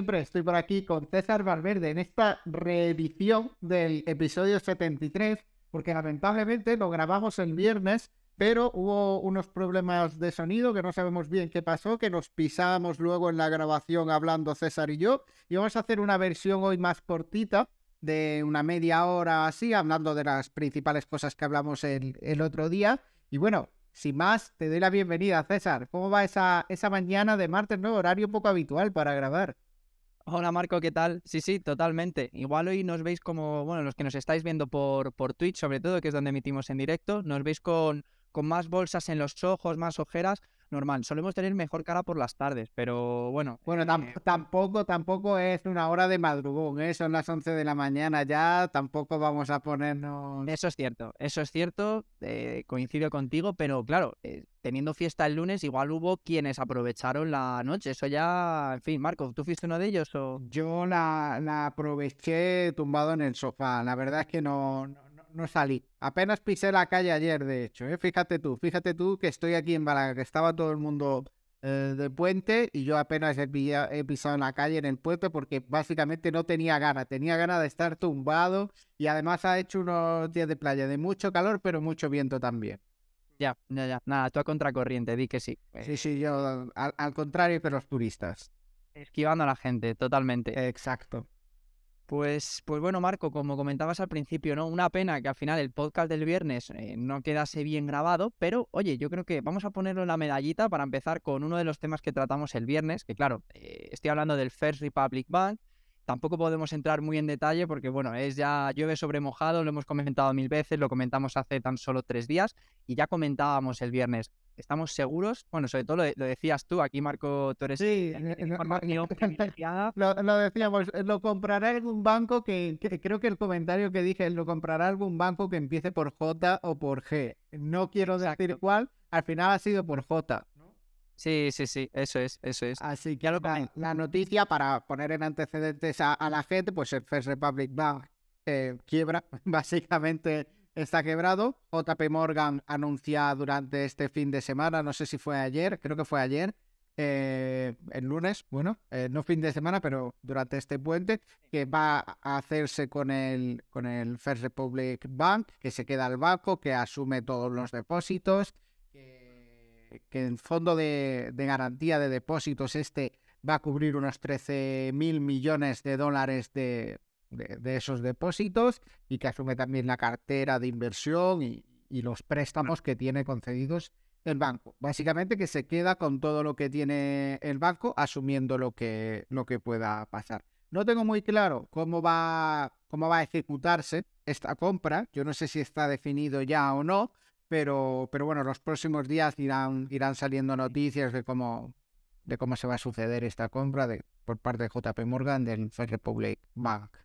siempre estoy por aquí con César Valverde en esta reedición del episodio 73, porque lamentablemente lo grabamos el viernes, pero hubo unos problemas de sonido que no sabemos bien qué pasó, que nos pisábamos luego en la grabación hablando César y yo, y vamos a hacer una versión hoy más cortita de una media hora así, hablando de las principales cosas que hablamos el, otro día. Y bueno, sin más, te doy la bienvenida, César. ¿Cómo va esa, esa mañana de martes, no? Horario poco habitual para grabar. Hola Marco, ¿qué tal? Sí, sí, totalmente. Igual hoy nos veis como, bueno, los que nos estáis viendo por, por Twitch, sobre todo, que es donde emitimos en directo, nos veis con, con más bolsas en los ojos, más ojeras, normal. Solemos tener mejor cara por las tardes, pero bueno. Bueno, eh, tampoco, tampoco es una hora de madrugón, ¿eh? son las 11 de la mañana ya, tampoco vamos a ponernos... Eso es cierto, eso es cierto, eh, coincido contigo, pero claro, eh, teniendo fiesta el lunes, igual hubo quienes aprovecharon la noche, eso ya, en fin, Marco, ¿tú fuiste uno de ellos o...? Yo la, la aproveché tumbado en el sofá, la verdad es que no no salí. Apenas pisé la calle ayer, de hecho. ¿eh? Fíjate tú, fíjate tú que estoy aquí en Málaga, que estaba todo el mundo eh, de puente y yo apenas he, pisado en la calle en el puente porque básicamente no tenía ganas. Tenía ganas de estar tumbado y además ha hecho unos días de playa de mucho calor, pero mucho viento también. Ya, ya, ya. Nada, tú a contracorriente, di que sí. Sí, sí, yo al, al contrario que los turistas. Esquivando a la gente, totalmente. Exacto. Pues, pues bueno, Marco, como comentabas al principio, ¿no? Una pena que al final el podcast del viernes eh, no quedase bien grabado, pero oye, yo creo que vamos a ponerlo en la medallita para empezar con uno de los temas que tratamos el viernes, que claro, eh, estoy hablando del First Republic Bank. Tampoco podemos entrar muy en detalle porque, bueno, es ya llueve sobre mojado, lo hemos comentado mil veces, lo comentamos hace tan solo tres días y ya comentábamos el viernes estamos seguros, bueno, sobre todo lo, decías tú, aquí Marco, tú eres sí, lo, decíamos, eh, lo comprará algún banco que, creo que el comentario que dije, lo comprará algún banco que empiece por J o por G. No quiero decir cuál, al final ha sido por J. Sí, sí, sí, eso es, eso es. Así que la, noticia para poner en antecedentes a, la gente, pues el First Republic Bank eh, quiebra, básicamente está quebrado. JP Morgan anuncia durante este fin de semana, no sé si fue ayer, creo que fue ayer, eh, el lunes, bueno, eh, no fin de semana, pero durante este puente, que va a hacerse con el, con el First Republic Bank, que se queda al banco, que asume todos los depósitos, que, el fondo de, de garantía de depósitos este va a cubrir unos 13 mil millones de dólares de, de, esos depósitos y que asume también la cartera de inversión y, los préstamos que tiene concedidos el banco. Básicamente que se queda con todo lo que tiene el banco asumiendo lo que, lo que pueda pasar. No tengo muy claro cómo va, cómo va a ejecutarse esta compra. Yo no sé si está definido ya o no, pero, pero bueno, los próximos días irán, irán saliendo noticias de cómo, de cómo se va a suceder esta compra de, por parte de JP Morgan del First Republic Bank.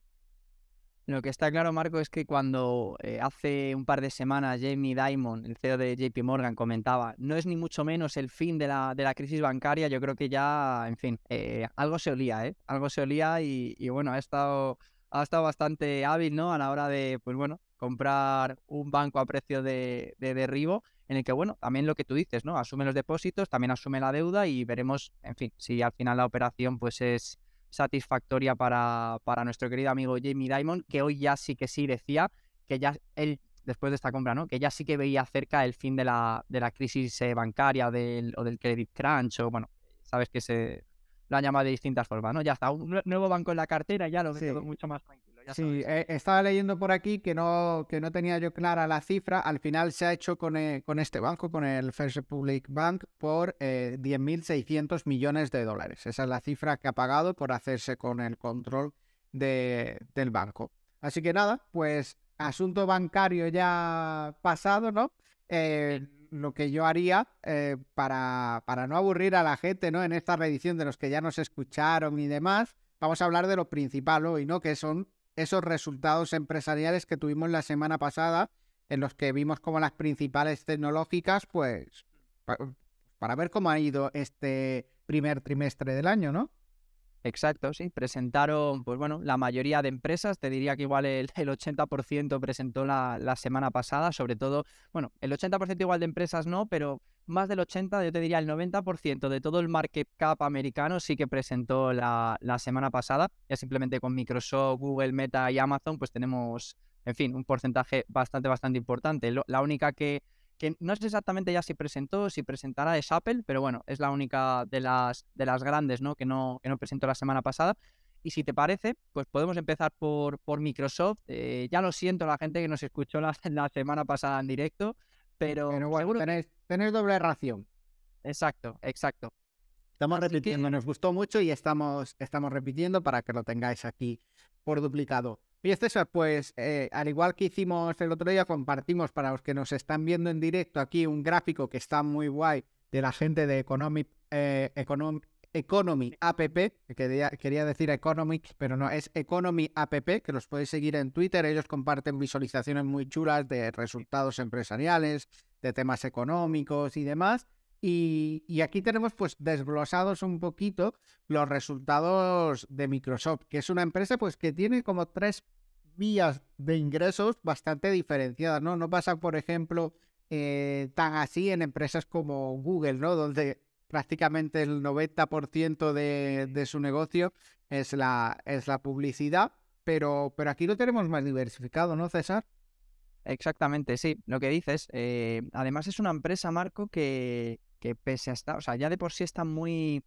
Lo que está claro, Marco, es que cuando eh, hace un par de semanas Jamie Dimon, el CEO de JP Morgan, comentaba, no es ni mucho menos el fin de la, de la crisis bancaria, yo creo que ya, en fin, eh, algo se olía, ¿eh? Algo se olía y, bueno, ha estado, ha estado bastante hábil, ¿no? A la hora de, pues bueno, comprar un banco a precio de, de derribo, en el que, bueno, también lo que tú dices, ¿no? Asume los depósitos, también asume la deuda y veremos, en fin, si al final la operación pues es satisfactoria para, para nuestro querido amigo Jamie Dimon, que hoy ya sí que sí decía que ya él, después de esta compra, ¿no? Que ya sí que veía cerca el fin de la, de la crisis eh, bancaria del, o del credit crunch, o bueno, sabes que se lo han llamado de distintas formas, ¿no? Ya está, un nuevo banco en la cartera, ya lo veo mucho más tranquilo sí, eh, estaba leyendo por aquí que no, que no tenía yo clara la cifra. Al final se ha hecho con, eh, con este banco, con el First Republic Bank, por eh, 10.600 millones de dólares. Esa es la cifra que ha pagado por hacerse con el control de, del banco. Así que nada, pues asunto bancario ya pasado, ¿no? Eh, lo que yo haría para, para no aburrir a la gente, ¿no? En esta reedición de los que ya nos escucharon y demás, vamos a hablar de lo principal hoy, ¿no? Que son esos resultados empresariales que tuvimos la semana pasada, en los que vimos como las principales tecnológicas, pues, para ver cómo ha ido este primer trimestre del año, ¿no? Exacto, sí. Presentaron, pues bueno, la mayoría de empresas, te diría que igual el, 80% presentó la, la, semana pasada, sobre todo, bueno, el 80% igual de empresas no, pero más del 80, yo te diría el 90% de todo el market cap americano sí que presentó la, la semana pasada. Ya simplemente con Microsoft, Google, Meta y Amazon, pues tenemos, en fin, un porcentaje bastante, bastante importante. la única que, que no sé exactamente ya si presentó, si presentará es Apple, pero bueno, es la única de las, de las grandes, ¿no? Que, ¿no? que no presentó la semana pasada. Y si te parece, pues podemos empezar por, por Microsoft. Eh, ya lo siento la gente que nos escuchó la, la semana pasada en directo, pero, bueno, tenéis, doble ración. Exacto, exacto. Estamos repitiendo, nos gustó mucho y estamos, estamos repitiendo para que lo tengáis aquí por duplicado. Y César, pues eh, al igual que hicimos el otro día, compartimos para los que nos están viendo en directo aquí un gráfico que está muy guay de la gente de Economic, eh, Economy App, quería, quería decir Economic, pero no, es Economy App, que los podéis seguir en Twitter. Ellos comparten visualizaciones muy chulas de resultados empresariales, de temas económicos y demás. Y, aquí tenemos pues desglosados un poquito los resultados de Microsoft, que es una empresa pues que tiene como tres vías de ingresos bastante diferenciadas, ¿no? No pasa, por ejemplo, eh, tan así en empresas como Google, ¿no? Donde prácticamente el 90% de, de, su negocio es la, es la publicidad, pero, pero aquí lo tenemos más diversificado, ¿no, César? Exactamente, sí, lo que dices. Eh, además es una empresa, Marco, que, que pese a estar, o sea, ya de por sí está muy,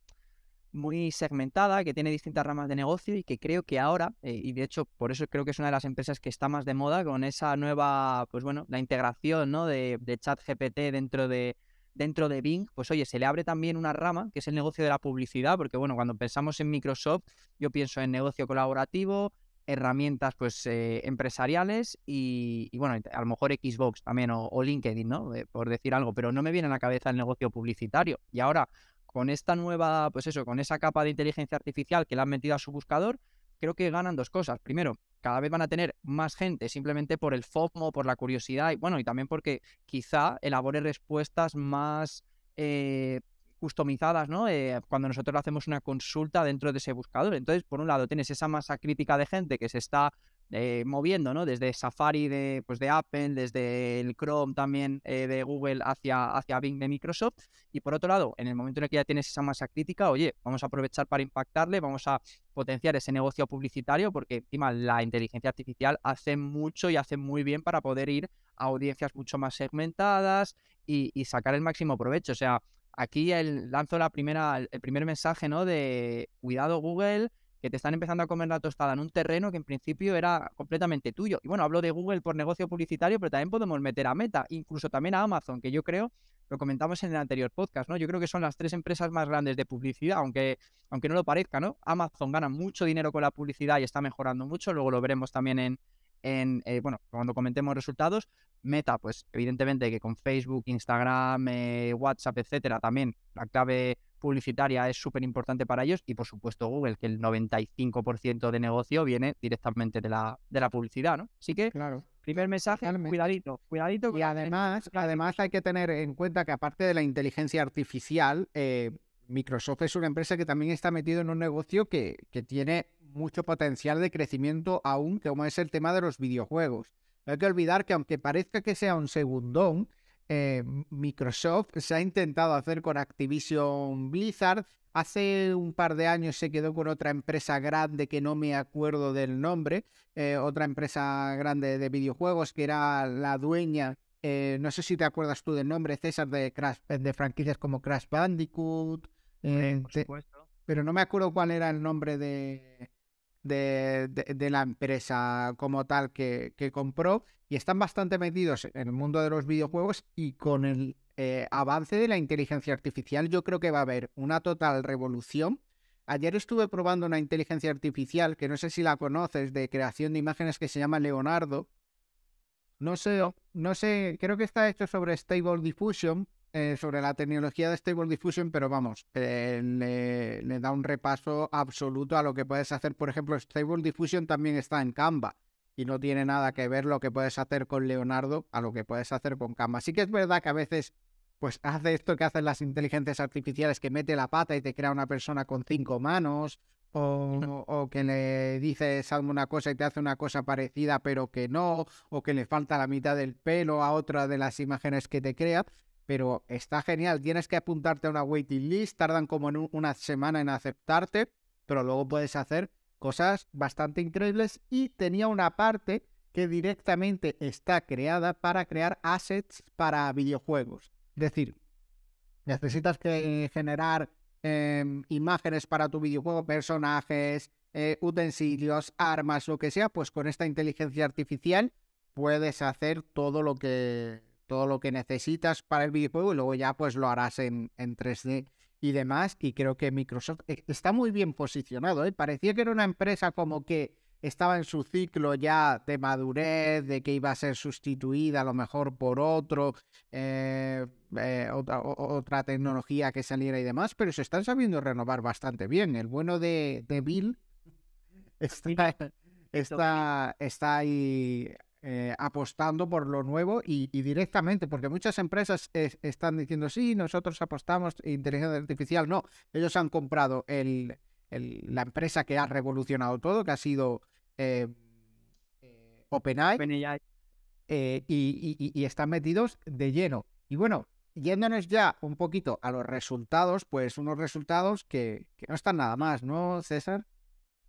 muy segmentada, que tiene distintas ramas de negocio y que creo que ahora, eh, y de hecho por eso creo que es una de las empresas que está más de moda con esa nueva, pues bueno, la integración, ¿no? De, de chat GPT dentro de, dentro de Bing, pues oye, se le abre también una rama que es el negocio de la publicidad, porque bueno, cuando pensamos en Microsoft, yo pienso en negocio colaborativo, herramientas pues eh, empresariales y, bueno, a lo mejor Xbox también o, LinkedIn, ¿no? Eh, por decir algo, pero no me viene a la cabeza el negocio publicitario. Y ahora, con esta nueva, pues eso, con esa capa de inteligencia artificial que le han metido a su buscador, creo que ganan dos cosas. Primero, cada vez van a tener más gente simplemente por el FOMO, por la curiosidad y bueno, y también porque quizá elabore respuestas más eh, customizadas, ¿no? Eh, cuando nosotros hacemos una consulta dentro de ese buscador. Entonces, por un lado, tienes esa masa crítica de gente que se está eh, moviendo, ¿no? Desde Safari de, pues de Apple, desde el Chrome también eh, de Google hacia, hacia Bing de Microsoft. Y por otro lado, en el momento en el que ya tienes esa masa crítica, oye, vamos a aprovechar para impactarle, vamos a potenciar ese negocio publicitario, porque encima la inteligencia artificial hace mucho y hace muy bien para poder ir a audiencias mucho más segmentadas y, y sacar el máximo provecho. O sea, aquí el, lanzo la primera, el primer mensaje, ¿no? De cuidado Google, que te están empezando a comer la tostada en un terreno que en principio era completamente tuyo. Y bueno, hablo de Google por negocio publicitario, pero también podemos meter a Meta, incluso también a Amazon, que yo creo, lo comentamos en el anterior podcast, ¿no? Yo creo que son las tres empresas más grandes de publicidad, aunque, aunque no lo parezca, ¿no? Amazon gana mucho dinero con la publicidad y está mejorando mucho, luego lo veremos también en, en eh, bueno, cuando comentemos resultados. Meta, pues evidentemente que con Facebook, Instagram, eh, WhatsApp, etcétera, también la clave publicitaria es súper importante para ellos y por supuesto Google, que el 95% de negocio viene directamente de la, de la publicidad, ¿no? Así que, claro. primer mensaje, cuidadito, cuidadito. Y además, además hay que tener en cuenta que aparte de la inteligencia artificial, eh, Microsoft es una empresa que también está metido en un negocio que, que tiene mucho potencial de crecimiento aún, como es el tema de los videojuegos. No hay que olvidar que aunque parezca que sea un segundón, eh, Microsoft se ha intentado hacer con Activision Blizzard. Hace un par de años se quedó con otra empresa grande que no me acuerdo del nombre, eh, otra empresa grande de videojuegos que era la dueña, eh, no sé si te acuerdas tú del nombre, César, de, Crash, de franquicias como Crash Bandicoot. pero no me acuerdo cuál era el nombre de, de, la empresa como tal que, compró y están bastante metidos en el mundo de los videojuegos y con el eh, avance de la inteligencia artificial yo creo que va a haber una total revolución. Ayer estuve probando una inteligencia artificial que no sé si la conoces de creación de imágenes que se llama Leonardo. No sé, no sé, creo que está hecho sobre Stable Diffusion eh, sobre la tecnología de Stable Diffusion, pero vamos, eh, le, da un repaso absoluto a lo que puedes hacer. Por ejemplo, Stable Diffusion también está en Canva y no tiene nada que ver lo que puedes hacer con Leonardo a lo que puedes hacer con Canva. Sí que es verdad que a veces pues hace esto que hacen las inteligencias artificiales, que mete la pata y te crea una persona con cinco manos, o, o, que le dices alguna cosa y te hace una cosa parecida pero que no, o que le falta la mitad del pelo a otra de las imágenes que te crea. Pero está genial. Tienes que apuntarte a una waiting list, tardan como en una semana en aceptarte, pero luego puedes hacer cosas bastante increíbles y tenía una parte que directamente está creada para crear assets para videojuegos. Es decir, necesitas que generar em, imágenes para tu videojuego, personajes, eh, utensilios, armas, lo que sea, pues con esta inteligencia artificial puedes hacer todo lo que todo lo que necesitas para el videojuego y luego ya pues lo harás en, en 3D y demás. Y creo que Microsoft eh, está muy bien posicionado. ¿eh? Parecía que era una empresa como que estaba en su ciclo ya de madurez, de que iba a ser sustituida a lo mejor por otro, eh, otra, otra, tecnología que saliera y demás, pero se están sabiendo renovar bastante bien. El bueno de, de Bill está, está, está ahí eh, apostando por lo nuevo y, directamente, porque muchas empresas están diciendo, sí, nosotros apostamos inteligencia artificial. No, ellos han comprado el, la empresa que ha revolucionado todo, que ha sido eh, eh, OpenAI, y, están metidos de lleno. Y bueno, yéndonos ya un poquito a los resultados, pues unos resultados que, que no están nada más, ¿no, César?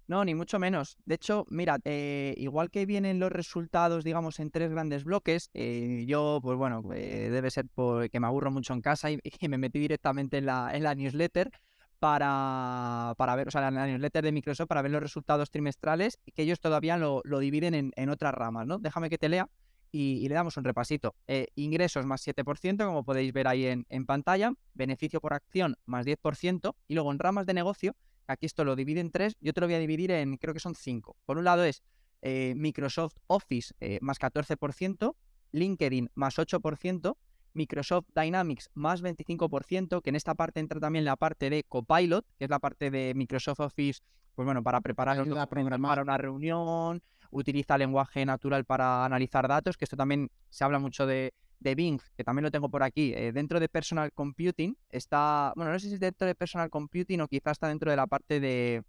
No, ni mucho menos. De hecho, mira, eh, igual que vienen los resultados, digamos, en tres grandes bloques, eh, yo, pues bueno, eh, debe ser porque me aburro mucho en casa y, me metí directamente en la, en newsletter para, para ver, o sea, la newsletter de Microsoft para ver los resultados trimestrales que ellos todavía lo, dividen en, otras ramas, ¿no? Déjame que te lea y, le damos un repasito. ingresos más 7%, como podéis ver ahí en, en pantalla, beneficio por acción más 10% y luego en ramas de negocio Aquí esto lo divide en tres, yo te lo voy a dividir en, creo que son cinco. Por un lado es eh, Microsoft Office eh, más 14%, LinkedIn más 8%, Microsoft Dynamics más 25%, que en esta parte entra también la parte de Copilot, que es la parte de Microsoft Office, pues bueno, para preparar para una reunión, utiliza lenguaje natural para analizar datos, que esto también se habla mucho de, de Bing, que también lo tengo por aquí, eh, dentro de Personal Computing, está, bueno, no sé si es dentro de Personal Computing o quizá está dentro de la parte de...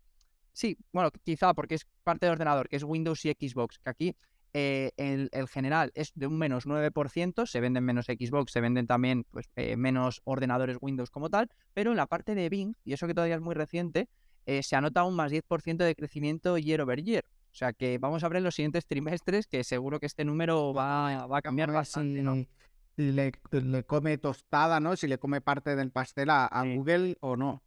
Sí, bueno, quizá porque es parte de ordenador, que es Windows y Xbox, que aquí eh, el, general es de un menos 9%, se venden menos Xbox, se venden también pues, eh, menos ordenadores Windows como tal, pero en la parte de Bing, y eso que todavía es muy reciente, se anota un más 10% de crecimiento year over year. O sea que vamos a ver los siguientes trimestres que seguro que este número va, va a cambiar bastante, ¿no? Si le, come tostada, ¿no? Si le come parte del pastel a, Google o no.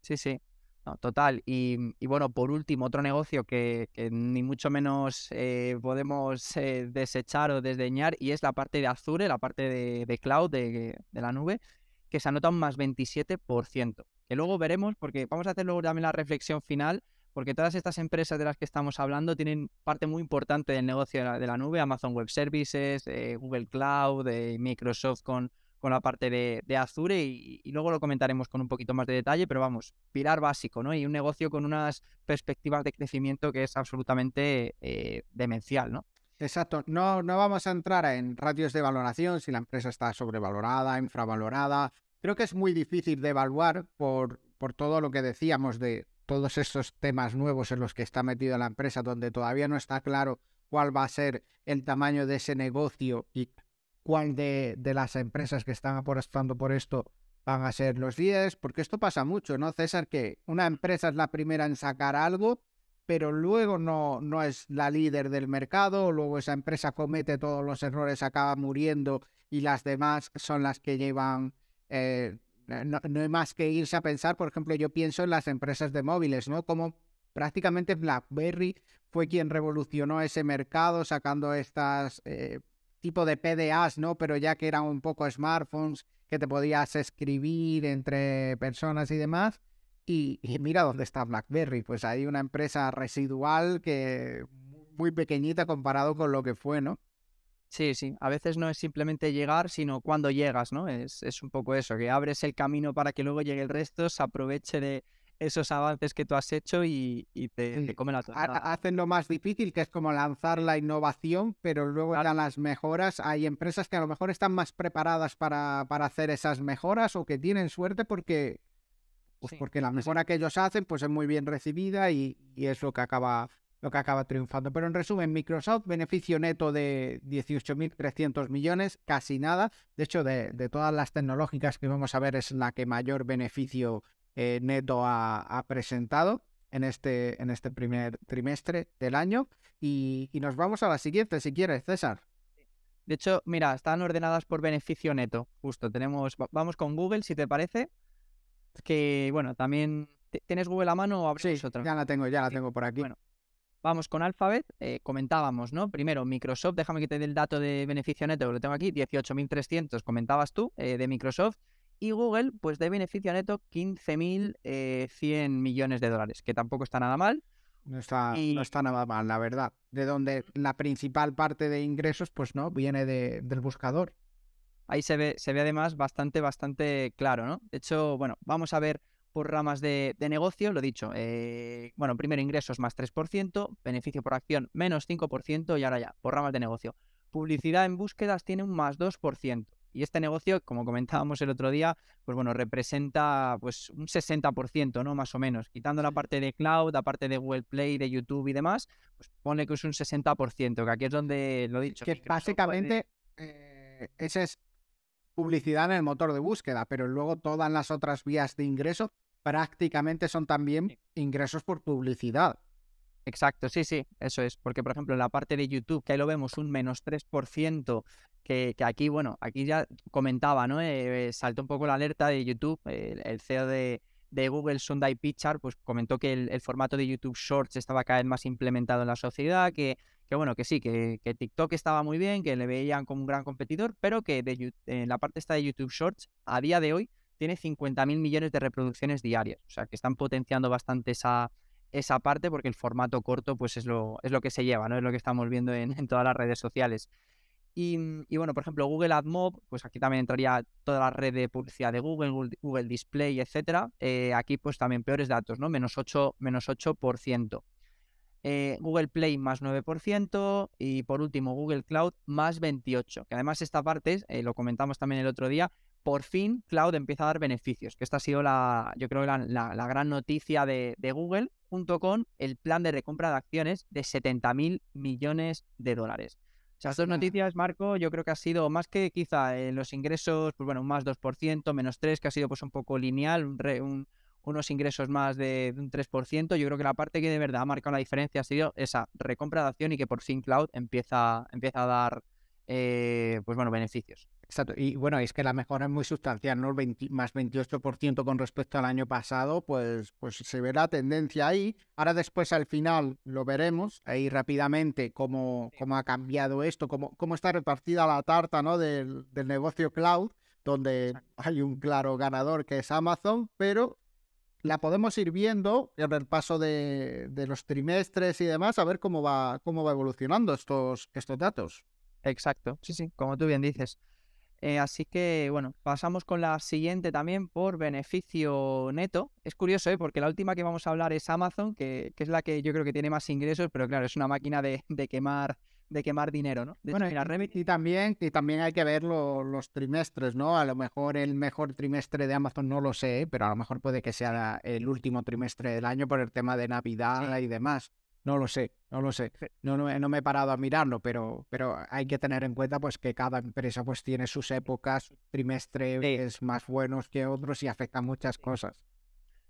Sí, sí. No, total. Y, bueno, por último, otro negocio que, ni mucho menos eh, podemos eh, desechar o desdeñar y es la parte de Azure, la parte de, cloud, de, de, la nube, que se anota un más 27%. Que luego veremos, porque vamos a hacer luego también la reflexión final porque todas estas empresas de las que estamos hablando tienen parte muy importante del negocio de la, nube, Amazon Web Services, eh, Google Cloud, eh, Microsoft con, con la parte de, Azure y, luego lo comentaremos con un poquito más de detalle, pero vamos, pilar básico, ¿no? Y un negocio con unas perspectivas de crecimiento que es absolutamente eh, demencial, ¿no? Exacto, no, no vamos a entrar en ratios de valoración, si la empresa está sobrevalorada, infravalorada. Creo que es muy difícil de evaluar por, por todo lo que decíamos de todos estos temas nuevos en los que está metida la empresa, donde todavía no está claro cuál va a ser el tamaño de ese negocio y cuál de, las empresas que están apostando por esto van a ser los líderes, porque esto pasa mucho, ¿no, César? Que una empresa es la primera en sacar algo, pero luego no, no es la líder del mercado, luego esa empresa comete todos los errores, acaba muriendo y las demás son las que llevan eh, no, hay más que irse a pensar, por ejemplo, yo pienso en las empresas de móviles, ¿no? Como prácticamente BlackBerry fue quien revolucionó ese mercado sacando estas eh, tipo de PDAs, ¿no? Pero ya que eran un poco smartphones que te podías escribir entre personas y demás. Y, y, mira dónde está BlackBerry, pues hay una empresa residual que muy pequeñita comparado con lo que fue, ¿no? Sí, sí. A veces no es simplemente llegar, sino cuando llegas, ¿no? Es, es un poco eso, que abres el camino para que luego llegue el resto, se aproveche de esos avances que tú has hecho y, te, te come la tostada. Hacen lo más difícil, que es como lanzar la innovación, pero luego dan las mejoras. Hay empresas que a lo mejor están más preparadas para, para hacer esas mejoras o que tienen suerte porque, pues porque la mejora que ellos hacen pues es muy bien recibida y, y es lo que acaba lo que acaba triunfando. Pero en resumen, Microsoft, beneficio neto de 18.300 millones, casi nada. De hecho, de, todas las tecnológicas que vamos a ver, es la que mayor beneficio eh, neto ha, presentado en este, en este primer trimestre del año. Y, y nos vamos a la siguiente, si quieres, César. De hecho, mira, están ordenadas por beneficio neto. Justo, tenemos, vamos con Google, si te parece. Que, bueno, también ¿Tienes Google a mano o abres sí, otra? Ya la tengo, ya la tengo por aquí. Bueno, vamos con Alphabet. Eh, comentábamos, ¿no? Primero, Microsoft, déjame que te dé el dato de beneficio neto, lo tengo aquí, 18.300, comentabas tú, eh, de Microsoft. Y Google, pues de beneficio neto, 15.100 eh, millones de dólares, que tampoco está nada mal. No está, no está nada mal, la verdad. De donde la principal parte de ingresos, pues no, viene de, del buscador. Ahí se ve, se ve además bastante, bastante claro, ¿no? De hecho, bueno, vamos a ver por ramas de, negocio, lo dicho, eh, bueno, primero ingresos más 3%, beneficio por acción menos 5% y ahora ya, por ramas de negocio. Publicidad en búsquedas tiene un más 2%. Y este negocio, como comentábamos el otro día, pues bueno, representa pues un 60%, ¿no? Más o menos. Quitando la parte de cloud, la parte de Google Play, de YouTube y demás, pues pone que es un 60%, que aquí es donde lo he dicho. Que básicamente eh, ese es publicidad en el motor de búsqueda, pero luego todas las otras vías de ingreso prácticamente son también ingresos por publicidad. Exacto, sí, sí, eso es. Porque, por ejemplo, en la parte de YouTube, que ahí lo vemos un menos 3%, que, que aquí, bueno, aquí ya comentaba, ¿no? Eh, saltó un poco la alerta de YouTube, el, CEO de, Google, Sundai Pichar, pues comentó que el, formato de YouTube Shorts estaba cada vez más implementado en la sociedad, que que bueno, que sí, que, TikTok estaba muy bien, que le veían como un gran competidor, pero que de, en la parte esta de YouTube Shorts, a día de hoy, tiene 50.000 millones de reproducciones diarias. O sea, que están potenciando bastante esa, esa parte porque el formato corto pues es lo, es lo que se lleva, ¿no? Es lo que estamos viendo en, todas las redes sociales. Y, bueno, por ejemplo, Google AdMob, pues aquí también entraría toda la red de publicidad de Google, Google, Display, etcétera. Eh, aquí pues también peores datos, ¿no? Menos 8%. Menos 8%. Eh, Google Play más 9% y por último Google Cloud más 28%. Que además esta parte, eh, lo comentamos también el otro día, por fin Cloud empieza a dar beneficios, que esta ha sido la, yo creo, la, la, gran noticia de, Google, junto con el plan de recompra de acciones de 70 mil millones de dólares. O sea, dos noticias, Marco, yo creo que ha sido más que quizá en los ingresos, pues bueno, un más 2%, menos 3%, que ha sido pues un poco lineal, un, un, unos ingresos más de, un 3%. Yo creo que la parte que de verdad ha marcado la diferencia ha sido esa recompra de acción y que por fin Cloud empieza, empieza a dar eh, pues bueno, beneficios. Exacto. Y bueno, es que la mejora es muy sustancial, ¿no? más 28% con respecto al año pasado, pues, pues se ve la tendencia ahí. Ahora después al final lo veremos ahí rápidamente cómo, cómo ha cambiado esto, cómo, cómo está repartida la tarta, ¿no? Del, del negocio cloud, donde hay un claro ganador que es Amazon, pero la podemos ir viendo en el paso de, los trimestres y demás, a ver cómo va, cómo va evolucionando estos, estos datos. Exacto, sí, sí, como tú bien dices. Eh, así que, bueno, pasamos con la siguiente también por beneficio neto. Es curioso, ¿eh? porque la última que vamos a hablar es Amazon, que, que es la que yo creo que tiene más ingresos, pero claro, es una máquina de, de quemar de quemar dinero, ¿no? bueno, y, también, y también hay que ver los trimestres, ¿no? A lo mejor el mejor trimestre de Amazon no lo sé, pero a lo mejor puede que sea el último trimestre del año por el tema de Navidad y demás. No lo sé, no lo sé. No, no, me he parado a mirarlo, pero, pero hay que tener en cuenta pues que cada empresa pues tiene sus épocas, trimestres más buenos que otros y afecta muchas cosas.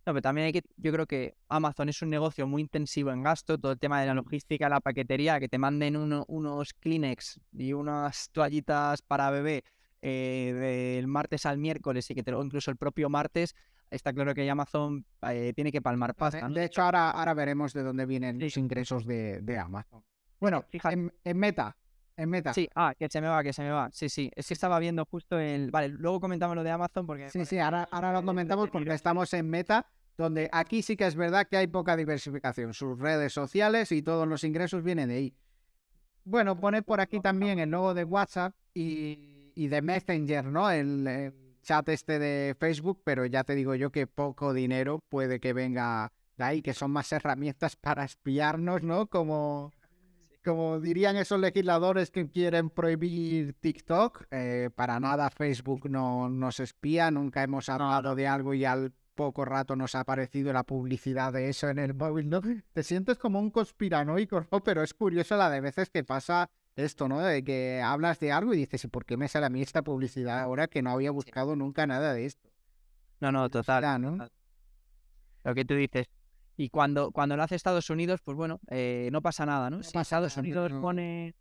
No, pero también hay que, yo creo que Amazon es un negocio muy intensivo en gasto, todo el tema de la logística, la paquetería, que te manden unos Kleenex y unas toallitas para bebé eh, del martes al miércoles y que te lo incluso el propio martes, está claro que Amazon eh, tiene que palmar pasta. De hecho, ahora, ahora veremos de dónde vienen los ingresos de, Amazon. Bueno, fíjate. En, Meta, en Meta. Sí, ah, que se me va, que se me va. Sí, sí. Es que estaba viendo justo el. Vale, luego comentamos lo de Amazon porque. Sí, sí, ahora, ahora lo comentamos porque estamos en Meta donde aquí sí que es verdad que hay poca diversificación. Sus redes sociales y todos los ingresos vienen de ahí. Bueno, pone por aquí también el logo de WhatsApp y, de Messenger, ¿no? El, chat este de Facebook, pero ya te digo yo que poco dinero puede que venga de ahí, que son más herramientas para espiarnos, ¿no? Como, como dirían esos legisladores que quieren prohibir TikTok, eh, para nada Facebook no nos espía, nunca hemos hablado de algo y al poco rato nos ha aparecido la publicidad de eso en el móvil, ¿no? Te sientes como un conspiranoico, ¿no? Pero es curioso la de veces que pasa esto, ¿no? De que hablas de algo y dices, ¿y por qué me sale a mí esta publicidad ahora que no había buscado nunca nada de esto? No, no, total. ¿no? Lo que tú dices. Y cuando, cuando lo hace Estados Unidos, pues bueno, eh, no pasa nada, ¿no? No si Estados Unidos no. pone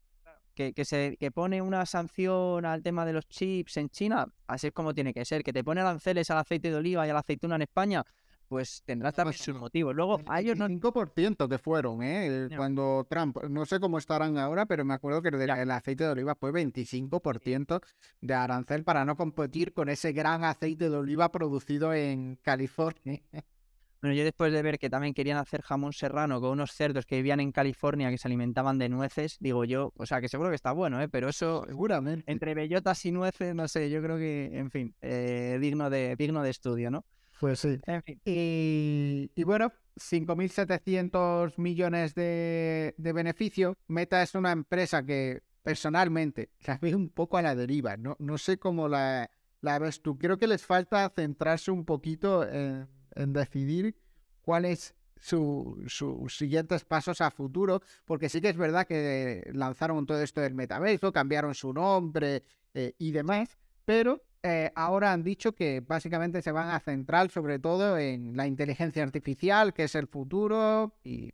que, que se que pone una sanción al tema de los chips en China, así es como tiene que ser. Que te pone aranceles al aceite de oliva y a la aceituna en España, pues tendrá también pasa sus nada. motivos. Luego, a ellos no 5% que fueron, ¿eh? Ya. Cuando Trump, no sé cómo estarán ahora, pero me acuerdo que el, el aceite de oliva fue 25% de arancel para no competir con ese gran aceite de oliva producido en California. Bueno, yo después de ver que también querían hacer jamón serrano con unos cerdos que vivían en California que se alimentaban de nueces, digo yo, o sea, que seguro que está bueno, ¿eh? Pero eso, Seguramente. entre bellotas y nueces, no sé, yo creo que, en fin, eh, digno, de, digno de estudio, ¿no? Pues sí. En fin. Y, y bueno, 5.700 millones de, de beneficio. Meta es una empresa que personalmente la veo un poco a la deriva. No, no sé cómo la, la ves tú. Creo que les falta centrarse un poquito en, en decidir cuál es su- sus siguientes pasos a futuro, porque sí que es verdad que lanzaron todo esto del metaverso, cambiaron su nombre eh, y demás, pero eh, ahora han dicho que básicamente se van a centrar sobre todo en la inteligencia artificial, que es el futuro, y,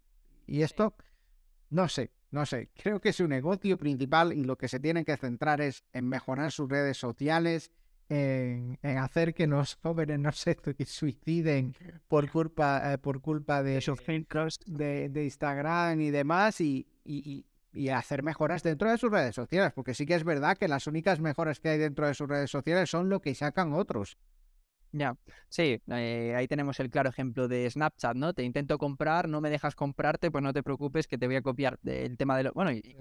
y esto, no sé, no sé, creo que su negocio principal y lo que se tienen que centrar es en mejorar sus redes sociales, en, en hacer que los jóvenes no se suiciden por culpa, eh, por culpa de, Esos filtros. de, de Instagram y demás y, y- y- hacer mejoras dentro de sus redes sociales, porque sí que es verdad que las únicas mejoras que hay dentro de sus redes sociales son lo que sacan otros. Ya, sí, eh, ahí tenemos el claro ejemplo de Snapchat, ¿no? Te intento comprar, no me dejas comprarte, pues no te preocupes que te voy a copiar el tema de lo... Bueno, y,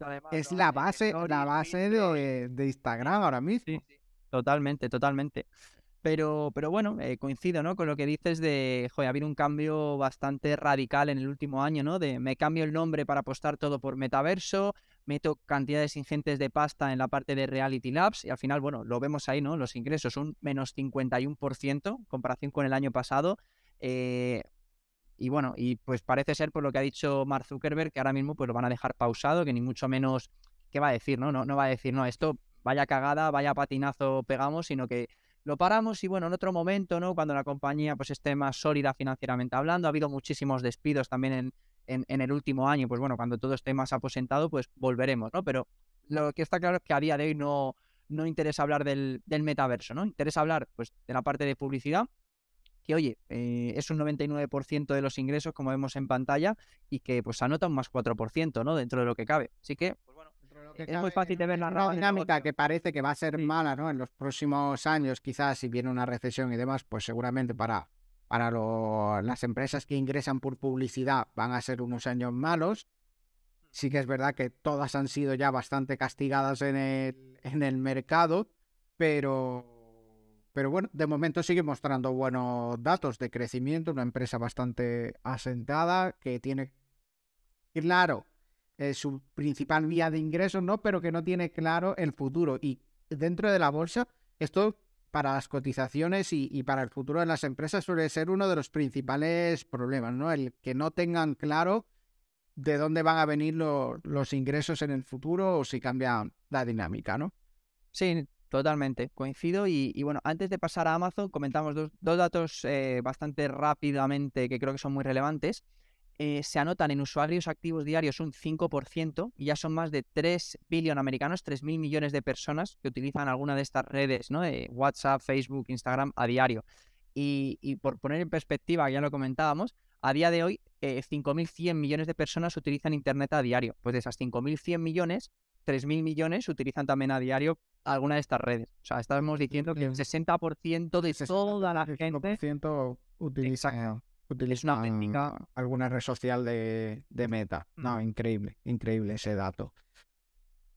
además Es la base, la base de, de Instagram ahora mismo. Sí, sí, totalmente, totalmente. Pero, pero bueno, eh, coincido, ¿no? Con lo que dices de, joder, ha habido un cambio bastante radical en el último año, ¿no? De me cambio el nombre para apostar todo por metaverso, meto cantidades ingentes de pasta en la parte de Reality Labs y al final, bueno, lo vemos ahí, ¿no? Los ingresos, un menos 51% en comparación con el año pasado. eh, y bueno, y pues parece ser por lo que ha dicho Mark Zuckerberg que ahora mismo pues lo van a dejar pausado, que ni mucho menos, ¿qué va a decir? No, no, no va a decir, no, esto vaya cagada, vaya patinazo pegamos, sino que lo paramos y bueno, en otro momento, ¿no? Cuando la compañía pues esté más sólida financieramente hablando, ha habido muchísimos despidos también en, en, en el último año, pues bueno, cuando todo esté más aposentado, pues volveremos, ¿no? Pero lo que está claro es que a día de hoy no, no interesa hablar del, del metaverso, ¿no? Interesa hablar pues de la parte de publicidad, que oye, eh, es un 99% de los ingresos, como vemos en pantalla, y que pues anota un más 4%, ¿no? Dentro de lo que cabe. Así que, pues bueno, es muy fácil de ver la una dinámica que parece que va a ser Sí. mala, ¿no? En los próximos años, quizás si viene una recesión y demás, pues seguramente para, para lo- las empresas que ingresan por publicidad van a ser unos años malos. Sí que es verdad que todas han sido ya bastante castigadas en el, en el mercado, pero, pero bueno, de momento sigue mostrando buenos datos de crecimiento, una empresa bastante asentada que tiene claro eh, su principal vía de ingresos, ¿no? Pero que no tiene claro el futuro. Y dentro de la bolsa, esto para las cotizaciones y, y para el futuro de las empresas suele ser uno de los principales problemas, ¿no? El que no tengan claro de dónde van a venir lo- los ingresos en el futuro o si cambia la dinámica, ¿no? Sí, totalmente, coincido. Y, y bueno, antes de pasar a Amazon, comentamos dos, dos datos eh, bastante rápidamente que creo que son muy relevantes. Eh, se anotan en usuarios activos diarios un 5% y ya son más de 3 billones americanos, 3.000 millones de personas que utilizan alguna de estas redes, ¿no? De WhatsApp, Facebook, Instagram a diario. Y, y por poner en perspectiva, ya lo comentábamos, a día de hoy eh, 5.100 millones de personas utilizan Internet a diario. Pues de esas 5.100 millones, 3.000 millones utilizan también a diario alguna de estas redes. O sea, estamos diciendo que el 60% de toda la gente 5% utiliza, utiliza una auténtica- alguna red social de, de meta. No, increíble, increíble ese dato.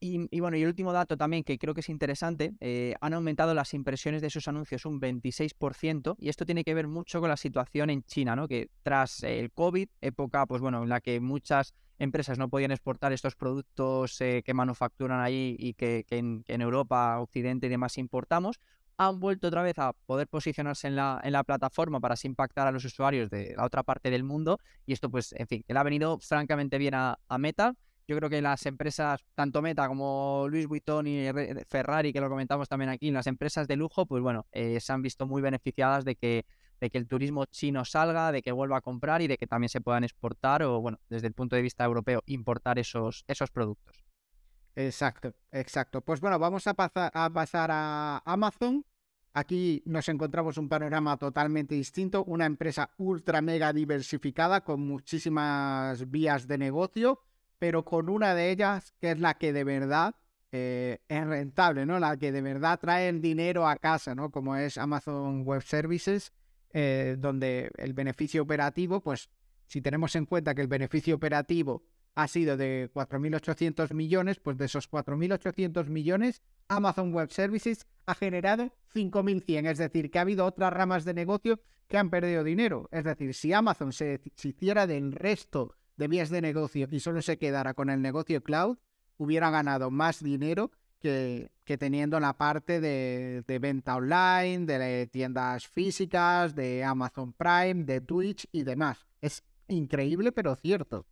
Y, y bueno, y el último dato también que creo que es interesante, eh, han aumentado las impresiones de sus anuncios un 26% y esto tiene que ver mucho con la situación en China, ¿no? Que tras el COVID, época, pues bueno, en la que muchas empresas no podían exportar estos productos eh, que manufacturan ahí y que, que en, que en Europa, Occidente y demás importamos, han vuelto otra vez a poder posicionarse en la, en la plataforma para así impactar a los usuarios de la otra parte del mundo. Y esto, pues, en fin, que ha venido francamente bien a, Meta. Yo creo que las empresas, tanto Meta como Luis Vuitton y Ferrari, que lo comentamos también aquí, las empresas de lujo, pues bueno, eh, se han visto muy beneficiadas de que, de que el turismo chino salga, de que vuelva a comprar y de que también se puedan exportar o, bueno, desde el punto de vista europeo, importar esos, esos productos. Exacto, exacto. Pues bueno, vamos a, pasar a pasar a Amazon. Aquí nos encontramos un panorama totalmente distinto, una empresa ultra mega diversificada con muchísimas vías de negocio, pero con una de ellas que es la que de verdad eh, es rentable, ¿no? La que de verdad trae el dinero a casa, ¿no? Como es Amazon Web Services, eh, donde el beneficio operativo, pues si tenemos en cuenta que el beneficio operativo ha sido de 4.800 millones, pues de esos 4.800 millones, Amazon Web Services ha generado 5.100, es decir, que ha habido otras ramas de negocio que han perdido dinero. Es decir, si Amazon se, hiciera del resto de vías de negocio y solo se quedara con el negocio cloud, hubiera ganado más dinero que, teniendo la parte de, venta online, de tiendas físicas, de Amazon Prime, de Twitch y demás. Es increíble, pero cierto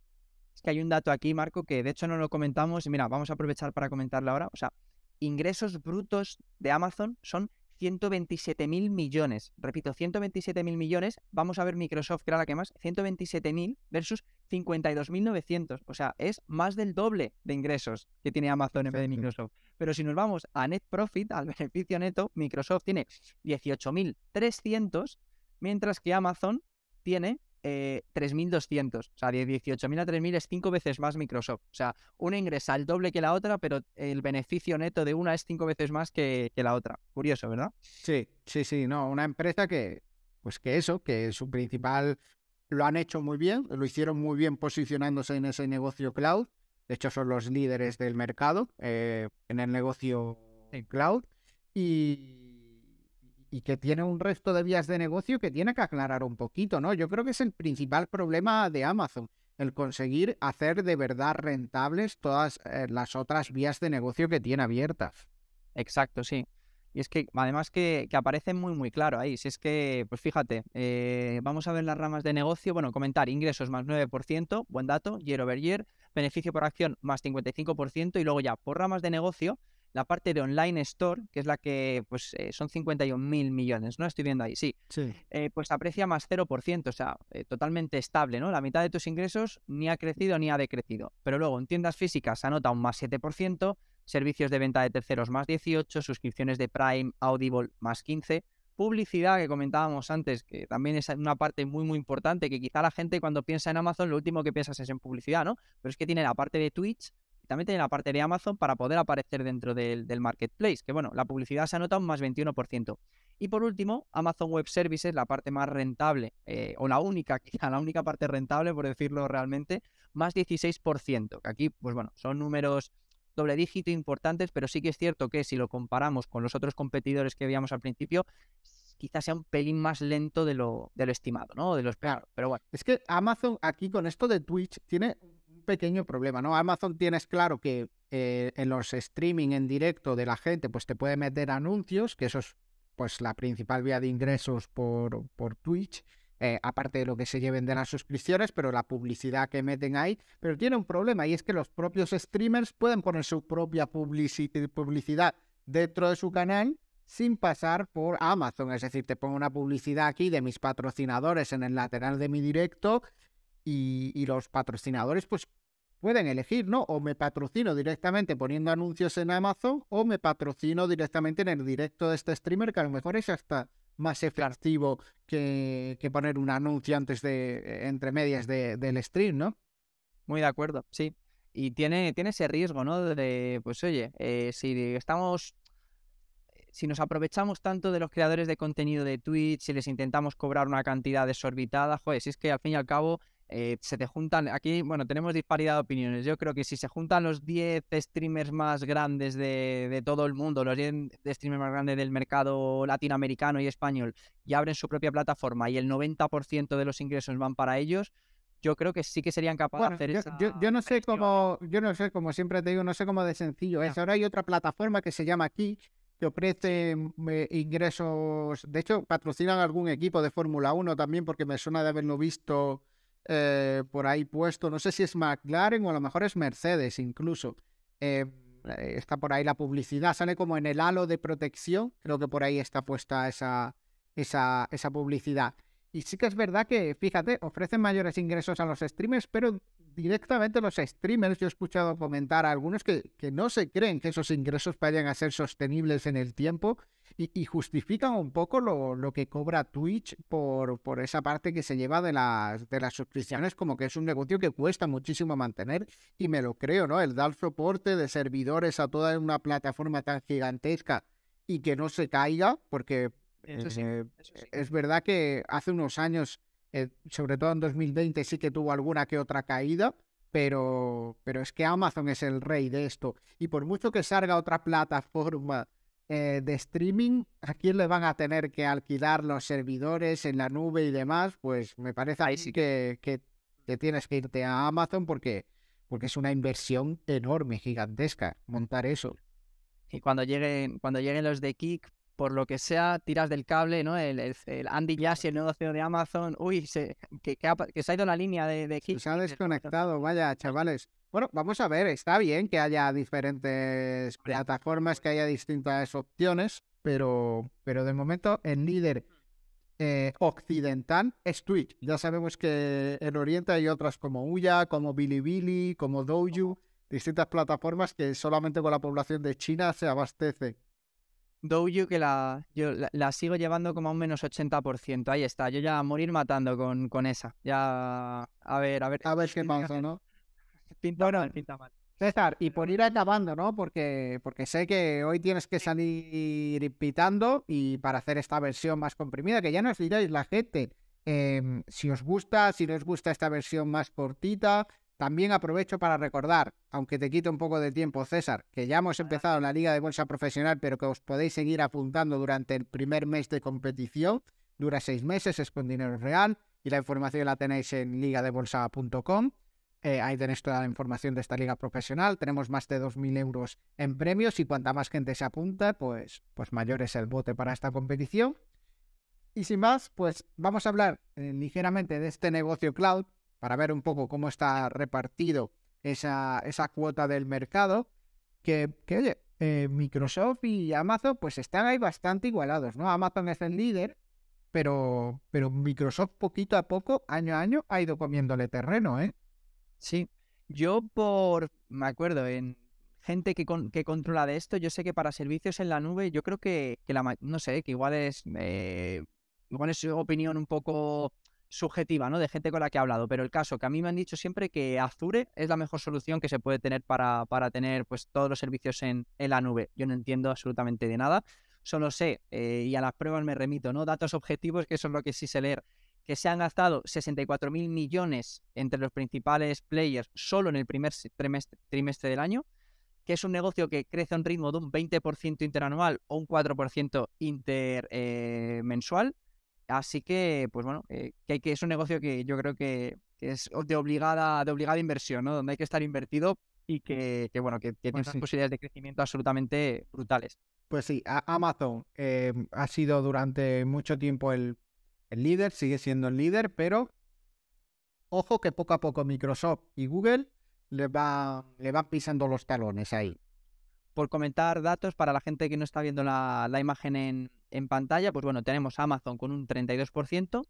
que hay un dato aquí, Marco, que de hecho no lo comentamos. Y mira, vamos a aprovechar para comentarlo ahora. O sea, ingresos brutos de Amazon son 127 mil millones. Repito, 127 mil millones. Vamos a ver Microsoft, que era la que más. 127 mil versus 52.900. O sea, es más del doble de ingresos que tiene Amazon en vez de Microsoft. Pero si nos vamos a net profit, al beneficio neto, Microsoft tiene 18.300, mientras que Amazon tiene eh, 3.200. O sea, de 18.000 a 3.000 es cinco veces más Microsoft. O sea, una ingresa al doble que la otra, pero el beneficio neto de una es cinco veces más que, la otra. Curioso, ¿verdad? Sí, sí, sí. No, una empresa que, pues que eso, que su principal lo han hecho muy bien, lo hicieron muy bien posicionándose en ese negocio cloud. De hecho, son los líderes del mercado eh, en el negocio cloud. Y, y que tiene un resto de vías de negocio que tiene que aclarar un poquito, ¿no? Yo creo que es el principal problema de Amazon, el conseguir hacer de verdad rentables todas eh, las otras vías de negocio que tiene abiertas. Exacto, sí. Y es que además que, que aparece muy muy claro ahí. Si es que, pues fíjate, eh, vamos a ver las ramas de negocio. Bueno, comentar ingresos más 9%, buen dato, year over year, beneficio por acción más 55% y luego ya por ramas de negocio la parte de online store, que es la que pues eh, son 51 mil millones, ¿no? Estoy viendo ahí, sí. sí. Eh, pues aprecia más 0%, o sea, eh, totalmente estable, ¿no? La mitad de tus ingresos ni ha crecido ni ha decrecido. Pero luego en tiendas físicas se anota un más 7%, servicios de venta de terceros más 18, suscripciones de Prime, Audible más 15, publicidad que comentábamos antes, que también es una parte muy muy importante, que quizá la gente cuando piensa en Amazon lo último que piensas es en publicidad, ¿no? Pero es que tiene la parte de Twitch también tiene la parte de Amazon para poder aparecer dentro del, marketplace, que bueno, la publicidad se anota un más 21%. Y por último, Amazon Web Services, la parte más rentable, eh, o la única, quizá la única parte rentable, por decirlo realmente, más 16%, que aquí, pues bueno, son números doble dígito importantes, pero sí que es cierto que si lo comparamos con los otros competidores que veíamos al principio, quizás sea un pelín más lento de lo, de lo estimado, ¿no? De lo esperado. Pero bueno. Es que Amazon aquí con esto de Twitch tiene pequeño problema, ¿no? Amazon tienes claro que eh, en los streaming en directo de la gente, pues te puede meter anuncios, que eso es pues la principal vía de ingresos por, por Twitch. Eh, aparte de lo que se lleven de las suscripciones, pero la publicidad que meten ahí, pero tiene un problema y es que los propios streamers pueden poner su propia publicidad dentro de su canal sin pasar por Amazon, es decir, te pongo una publicidad aquí de mis patrocinadores en el lateral de mi directo y, los patrocinadores pues pueden elegir, ¿no? O me patrocino directamente poniendo anuncios en Amazon o me patrocino directamente en el directo de este streamer que a lo mejor es hasta más efectivo que, que poner un anuncio antes de, entre medias del stream, ¿no? Muy de acuerdo, sí. Y tiene, tiene ese riesgo, ¿no? De, pues oye, eh, si estamos si nos aprovechamos tanto de los creadores de contenido de Twitch, si les intentamos cobrar una cantidad desorbitada, joder, si es que al fin y al cabo eh, se te juntan, aquí, bueno, tenemos disparidad de opiniones. Yo creo que si se juntan los 10 streamers más grandes de, todo el mundo, los 10 streamers más grandes del mercado latinoamericano y español, y abren su propia plataforma y el 90% de los ingresos van para ellos, yo creo que sí que serían capaces de hacer yo, yo, no sé cómo, yo no sé, como siempre te digo, no sé cómo de sencillo es. Ahora hay otra plataforma que se llama Kik, que ofrece eh, ingresos. De hecho, patrocinan algún equipo de Fórmula 1 también, porque me suena de haberlo visto eh, por ahí puesto. No sé si es McLaren o a lo mejor es Mercedes incluso. Eh, está por ahí la publicidad, sale como en el halo de protección. Creo que por ahí está puesta esa, esa, esa publicidad. Y sí que es verdad que, fíjate, ofrecen mayores ingresos a los streamers, pero directamente los streamers, yo he escuchado comentar a algunos que, que no se creen que esos ingresos vayan a ser sostenibles en el tiempo y, justifican un poco lo, lo, que cobra Twitch por, por esa parte que se lleva de las, de las suscripciones, como que es un negocio que cuesta muchísimo mantener y me lo creo, ¿no? El dar soporte de servidores a toda una plataforma tan gigantesca y que no se caiga, porque eh, es verdad que hace unos años, eh, sobre todo en 2020, sí que tuvo alguna que otra caída, pero, pero es que Amazon es el rey de esto. Y por mucho que salga otra plataforma eh, de streaming, ¿a quién le van a tener que alquilar los servidores en la nube y demás? Pues me parece ahí sí que, que, tienes que irte a Amazon porque, porque es una inversión enorme, gigantesca, montar eso. Y cuando lleguen, cuando lleguen los de Kik, por lo que sea, tiras del cable, ¿no? El, el, Andy Jassy, el nuevo CEO de Amazon, uy, se, que, que, se ha ido la línea de, de Se ha desconectado, vaya, chavales. Bueno, vamos a ver, está bien que haya diferentes plataformas, que haya distintas opciones, pero, pero de momento el líder eh, occidental es Twitch. Ya sabemos que en Oriente hay otras como Uya, como Bilibili, como Doju, distintas plataformas que solamente con la población de China se abastece. Doju que la, yo la, sigo llevando como a un menos 80%. Ahí está, yo ya a morir matando con, con esa. Ya, a ver, a ver. A ver qué pasa, ¿no? Pinta mal, pinta mal. César, y por ir acabando, ¿no? Porque, porque sé que hoy tienes que salir pitando y para hacer esta versión más comprimida, que ya nos diréis la gente em, si os gusta, si no os gusta esta versión más cortita, también aprovecho para recordar, aunque te quito un poco de tiempo, César, que ya hemos empezado la Liga de Bolsa Profesional, pero que os podéis seguir apuntando durante el primer mes de competición. Dura seis meses, es con dinero real y la información la tenéis en ligadebolsa.com. Eh, ahí tenéis toda la información de esta liga profesional. Tenemos más de 2.000 euros en premios y cuanta más gente se apunta, pues, pues mayor es el bote para esta competición. Y sin más, pues vamos a hablar eh, ligeramente de este negocio cloud para ver un poco cómo está repartido esa, esa cuota del mercado, que, oye, eh, Microsoft y Amazon pues están ahí bastante igualados, ¿no? Amazon es el líder, pero, pero Microsoft poquito a poco, año a año, ha ido comiéndole terreno, ¿eh? Sí, yo por, me acuerdo, en gente que, que controla de esto, yo sé que para servicios en la nube, yo creo que, que la, no sé, que igual es, eh, igual es su opinión un poco subjetiva, ¿no? De gente con la que he hablado, pero el caso que a mí me han dicho siempre que Azure es la mejor solución que se puede tener para, para tener pues todos los servicios en, en la nube. Yo no entiendo absolutamente de nada, solo sé, eh, y a las pruebas me remito, ¿no? Datos objetivos, que eso es lo que sí sé leer, que se han gastado 64 mil millones entre los principales players solo en el primer trimestre, del año, que es un negocio que crece a un ritmo de un 20% interanual o un 4% intermensual. Eh, Así que, pues bueno, eh, que, hay que es un negocio que yo creo que, es de obligada, de obligada inversión, ¿no? Donde hay que estar invertido y que, bueno, que, tiene pues posibilidades de crecimiento absolutamente brutales. Pues sí, Amazon eh, ha sido durante mucho tiempo el, líder, sigue siendo el líder, pero ojo que poco a poco Microsoft y Google le, va, le van pisando los talones ahí. Por comentar datos para la gente que no está viendo la imagen en, en pantalla, pues bueno, tenemos Amazon con un 32%,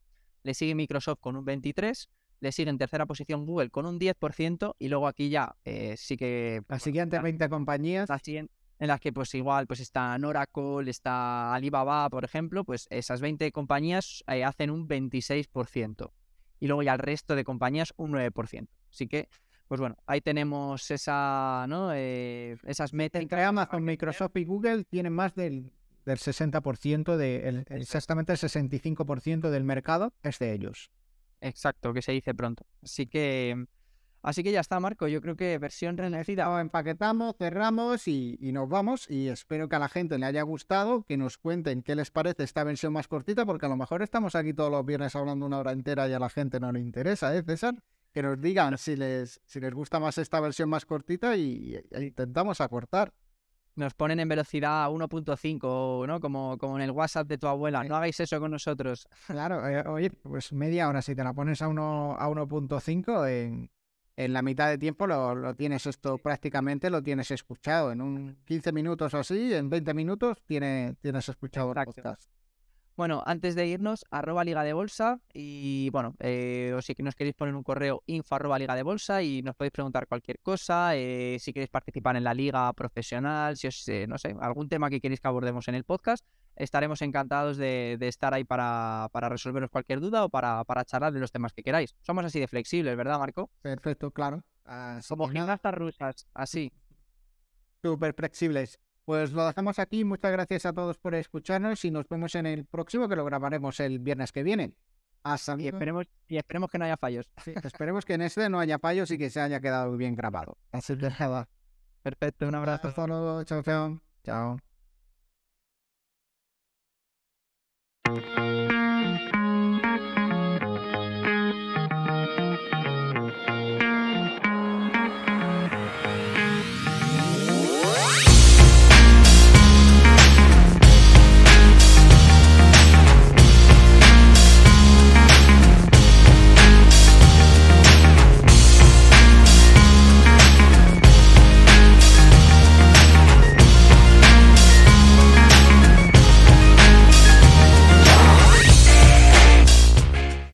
le sigue Microsoft con un 23%, le sigue en tercera posición Google con un 10% y luego aquí ya eh, sí que... Las siguientes 20 compañías. en las que pues igual pues está Oracle, está Alibaba, por ejemplo, pues esas 20 compañías eh, hacen un 26%. Y luego ya el resto de compañías un 9%. Así que, pues bueno, ahí tenemos esa, ¿no? Eh, esas metas. Entre Amazon, Microsoft y Google tienen más del del 60%, de, exactamente el 65% del mercado es de ellos. Exacto, que se dice pronto. Así que, así que ya está, Marco. Yo creo que versión renacida. Empaquetamos, cerramos y, nos vamos. Y espero que a la gente le haya gustado, que nos cuenten qué les parece esta versión más cortita, porque a lo mejor estamos aquí todos los viernes hablando una hora entera y a la gente no le interesa, ¿eh, César? Que nos digan si les, si les gusta más esta versión más cortita y, y intentamos acortar. nos ponen en velocidad 1.5, ¿no? Como, como en el WhatsApp de tu abuela. No hagáis eso con nosotros. Claro, eh, oye, pues media hora, si te la pones a, uno, a 1.5, en, en la mitad de tiempo lo, lo, tienes esto prácticamente, lo tienes escuchado. En un 15 minutos o así, en 20 minutos, tiene, tienes escuchado el podcast. Bueno, antes de irnos, arroba Liga de Bolsa y bueno, eh, o si nos queréis poner un correo info arroba Liga de Bolsa y nos podéis preguntar cualquier cosa, eh, si queréis participar en la liga profesional, si os, eh, no sé, algún tema que queréis que abordemos en el podcast, estaremos encantados de, de estar ahí para, para, resolveros cualquier duda o para, para, charlar de los temas que queráis. Somos así de flexibles, ¿verdad, Marco? Perfecto, claro. Así Como gimnastas rusas, así. Súper flexibles. Pues lo dejamos aquí. Muchas gracias a todos por escucharnos y nos vemos en el próximo que lo grabaremos el viernes que viene. Hasta y esperemos, y esperemos que no haya fallos. Sí, esperemos que en este no haya fallos y que se haya quedado bien grabado. Así que nada. Perfecto, un abrazo. Hasta luego. Chao, chao. Chao.